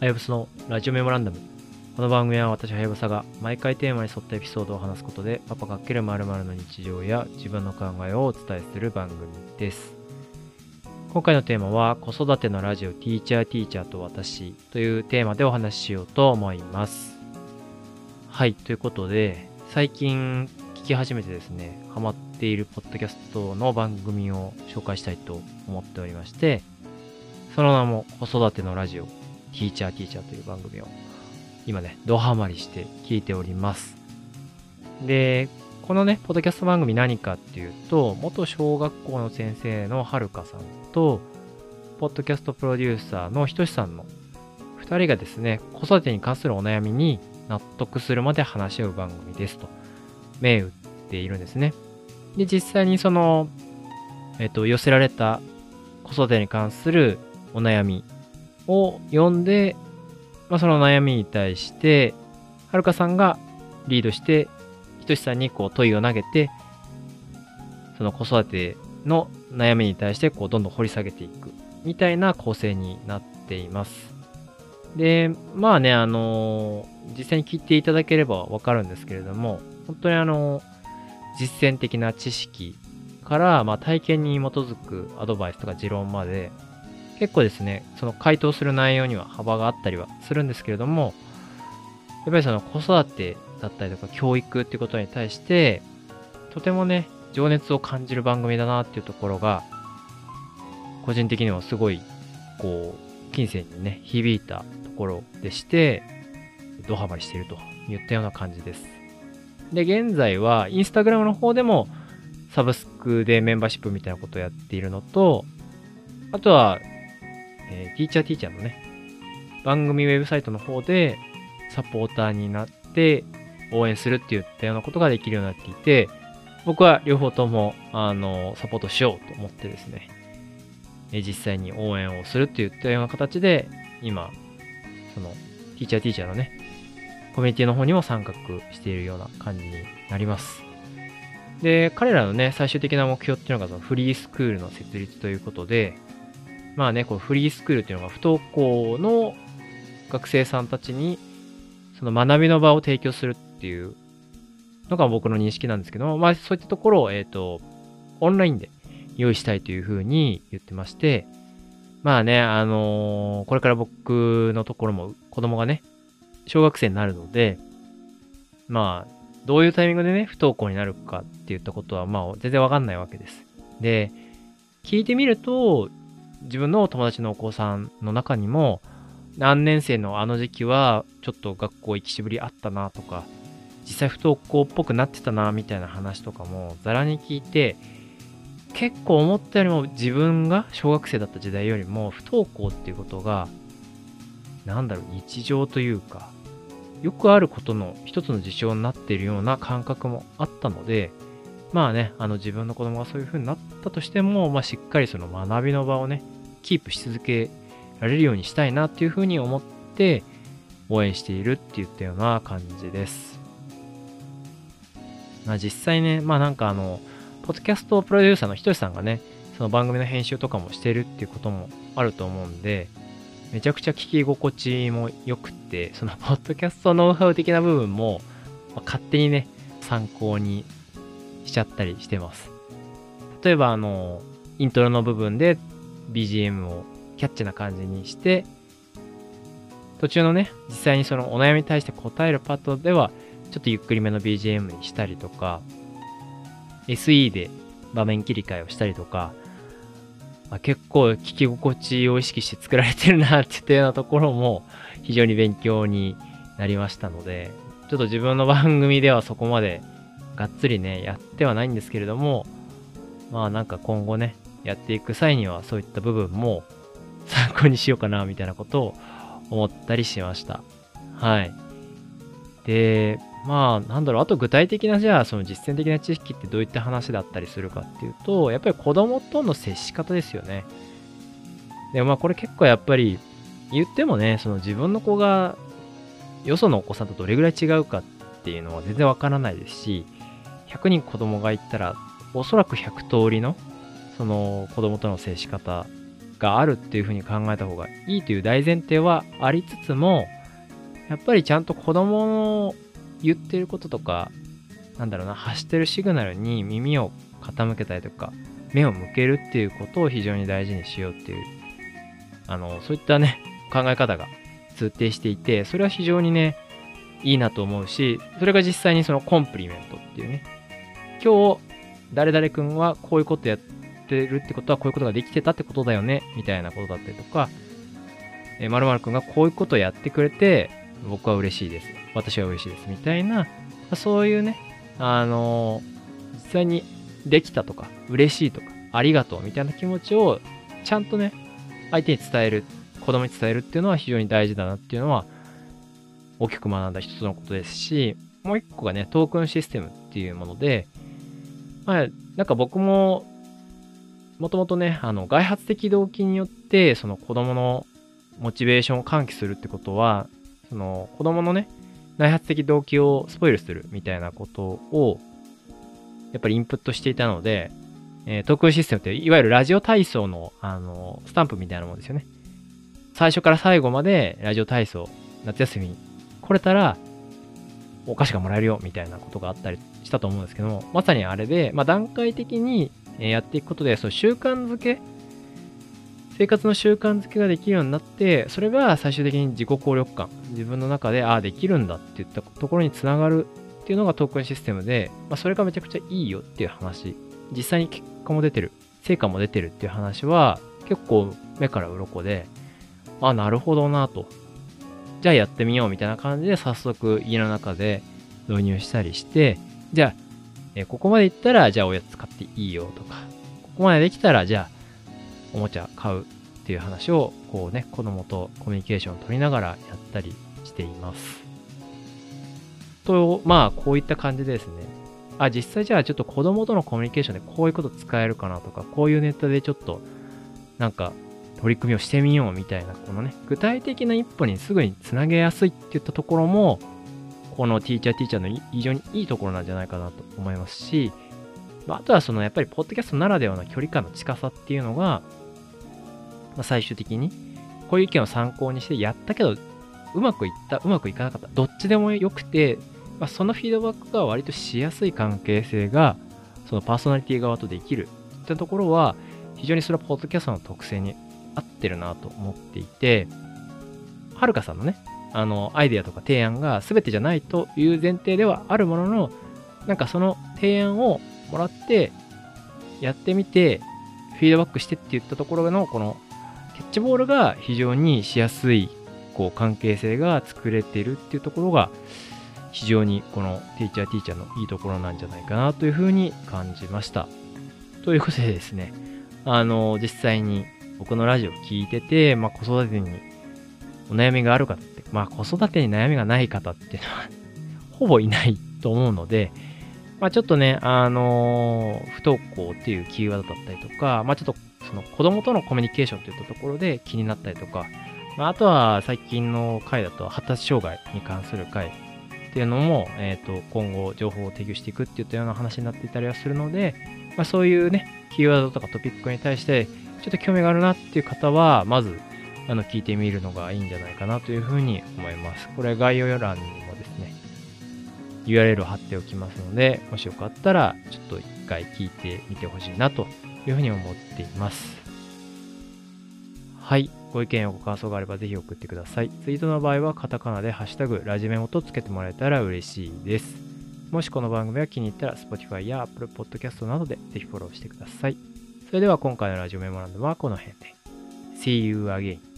はやぶさのラジオメモランダム。この番組は私はやぶさが毎回テーマに沿ったエピソードを話すことでパパ×〇〇の日常や自分の考えをお伝えする番組です。今回のテーマは子育てのラジオティーチャーティーチャーと私というテーマでお話ししようと思います。はい、ということで最近聞き始めてですね、ハマっているポッドキャストの番組を紹介したいと思っておりまして、その名も子育てのラジオ、ティーチャーティーチャーという番組を今ね、ドハマりして聞いております。で、このね、ポッドキャスト番組何かっていうと、元小学校の先生のはるかさんと、ポッドキャストプロデューサーのひとしさんの2人がですね、子育てに関するお悩みに納得するまで話し合う番組ですと、銘打っているんですね。で、実際にその、えっ、と、寄せられた子育てに関するお悩みを読んで、まあ、その悩みに対して、はるかさんがリードして、ひとしさんにこう問いを投げて、その子育ての悩みに対してこうどんどん掘り下げていくみたいな構成になっています。で、まあね、あの実際に聞いていただければわかるんですけれども、本当にあの実践的な知識から、まあ、体験に基づくアドバイスとか持論まで、結構ですね、その回答する内容には幅があったりはするんですけれども、やっぱりその子育てだったりとか教育っていうことに対して、とてもね、情熱を感じる番組だなっていうところが、個人的にはすごい、こう、金銭にね、響いたところでして、ドハマりしているといったような感じです。で、現在は、インスタグラムの方でも、サブスクでメンバーシップみたいなことをやっているのと、あとは、えーティーチャーティーチャーのね、番組ウェブサイトの方でサポーターになって応援するっていったようなことができるようになっていて、僕は両方とも、あの、サポートしようと思ってですね、え実際に応援をするっていったような形で、今、その、ティーチャーティーチャーのね、コミュニティの方にも参画しているような感じになります。で、彼らのね、最終的な目標っていうのがそのフリースクールの設立ということで、まあね、このフリースクールっていうのが不登校の学生さんたちに、その学びの場を提供するっていうのが僕の認識なんですけども、まあそういったところを、えっ、と、オンラインで用意したいというふうに言ってまして、まあね、あのーこれから僕のところも子供がね、小学生になるので、まあ、どういうタイミングでね、不登校になるかっていったことは、まあ、全然わかんないわけです。で、聞いてみると、自分の友達のお子さんの中にも、何年生のあの時期は、ちょっと学校行きしぶりあったなとか、実際不登校っぽくなってたなみたいな話とかも、ざらに聞いて、結構思ったよりも自分が小学生だった時代よりも、不登校っていうことが、なんだろう、日常というか、よくあることの一つの事象になっているような感覚もあったので、まあね、あの自分の子供がそういう風になったとしても、まあしっかりその学びの場をね、キープし続けられるようにしたいなっていう風に思って応援しているって言ったような感じです。まあ実際ね、まあなんかあの、ポッドキャストプロデューサーのひとしさんがね、その番組の編集とかもしてるっていうこともあると思うんで、めちゃくちゃ聞き心地も良くて、その ポッドキャストノウハウ的な部分も、まあ勝手にね、参考にしちゃったりしてます。例えばあの、イントロの部分で BGM をキャッチな感じにして、途中のね、実際にそのお悩みに対して答えるパートでは、ちょっとゆっくりめの BGM にしたりとか、SE で場面切り替えをしたりとか、あ結構聞き心地を意識して作られてるなっていったようなところも非常に勉強になりましたので、ちょっと自分の番組ではそこまでがっつりね、やってはないんですけれども、まあなんか今後ね、やっていく際にはそういった部分も 参考にしようかなみたいなことを思ったりしました。はい。で、まあなんだろう、あと具体的なじゃあその実践的な知識ってどういった話だったりするかっていうと、やっぱり子供との接し方ですよね。で、まあこれ結構やっぱり言ってもね、その自分の子がよそのお子さんとどれぐらい違うかっていうのは全然わからないですし、100人子供がいたら、おそらく100通りの、その子供との接し方があるっていうふうに考えた方がいいという大前提はありつつも、やっぱりちゃんと子供の言ってることとか、なんだろうな、発してるシグナルに耳を傾けたりとか、目を向けるっていうことを非常に大事にしようっていう、あの、そういったね、考え方が通底していて、それは非常にね、いいなと思うし、それが実際にそのコンプリメントっていうね、今日、誰々君はこういうことやってるってことはこういうことができてたってことだよね、みたいなことだったりとか、えー、〇〇君がこういうことをやってくれて、僕は嬉しいです。私は嬉しいです。みたいな、そういうね、あのー、実際にできたとか、嬉しいとか、ありがとうみたいな気持ちをちゃんとね、相手に伝える、子供に伝えるっていうのは非常に大事だなっていうのは、大きく学んだ一つのことですし、もう一個がね、トークンシステムっていうもので、まあ、なんか僕も、もともとね、あの、外発的動機によって、その子供のモチベーションを喚起するってことは、その子供のね、内発的動機をスポイルするみたいなことを、やっぱりインプットしていたので、えー、トークンシステムって、いわゆるラジオ体操の、あの、スタンプみたいなもんですよね。最初から最後までラジオ体操、夏休みに来れたら、お菓子がもらえるよ、みたいなことがあったりしたと思うんですけども、まさにあれで、まあ、段階的にやっていくことで、その習慣づけ、生活の習慣づけができるようになって、それが最終的に自己効力感、自分の中で、ああ、できるんだっていったところにつながるっていうのがトークンシステムで、まあ、それがめちゃくちゃいいよっていう話、実際に結果も出てる、成果も出てるっていう話は、結構目から鱗で、あ、なるほどなと。じゃあやってみようみたいな感じで早速家の中で導入したりして、じゃあ、えここまでいったら、じゃあおやつ買っていいよとか、ここまでできたら、じゃあ、おもちゃ買うっていう話を、こうね、子供とコミュニケーションを取りながらやったりしています。と、まあ、こういった感じですね。あ、実際じゃあちょっと子供とのコミュニケーションでこういうこと使えるかなとか、こういうネタでちょっと、なんか、取り組みをしてみようみたいな、このね、具体的な一歩にすぐにつなげやすいっていったところも、このティーチャーティーチャーの非常にいいところなんじゃないかなと思いますし、あとはそのやっぱりポッドキャストならではの距離感の近さっていうのが、まあ、最終的にこういう意見を参考にしてやったけどうまくいったうまくいかなかったどっちでもよくて、まあ、そのフィードバックが割としやすい関係性がそのパーソナリティ側とできるってところは非常にそれはポッドキャストの特性に合ってるなと思っていてはるかさんのねあのアイデアとか提案が全てじゃないという前提ではあるもののなんかその提案をもらってやってみてフィードバックしてって言ったところのこのキャッチボールが非常にしやすいこう関係性が作れてるっていうところが非常にこのティーチャーティーチャーのいいところなんじゃないかなというふうに感じました。ということでですね、あの、実際に僕のラジオを聞いてて、まあ、子育てにお悩みがある方、まあ、子育てに悩みがない方っていうのは ほぼいないと思うので、まあ、ちょっとね、あのー、不登校っていうキーワードだったりとか、まあ、ちょっとその子供とのコミュニケーションといったところで気になったりとか、まあ、あとは最近の回だと発達障害に関する回っていうのも、えっ、ー、と、今後情報を提供していくっていったような話になっていたりはするので、まあ、そういうね、キーワードとかトピックに対して、ちょっと興味があるなっていう方は、まず、あの、聞いてみるのがいいんじゃないかなというふうに思います。これ概要欄にもですね URL を貼っておきますので、もしよかったら、ちょっと一回聞いてみてほしいなというふうに思っています。はい。ご意見やご感想があればぜひ送ってください。ツイートの場合はカタカナでハッシュタグラジメモとつけてもらえたら嬉しいです。もしこの番組が気に入ったら Spotify や Apple Podcast などでぜひフォローしてください。それでは今回のラジオメモランドはこの辺で。See you again.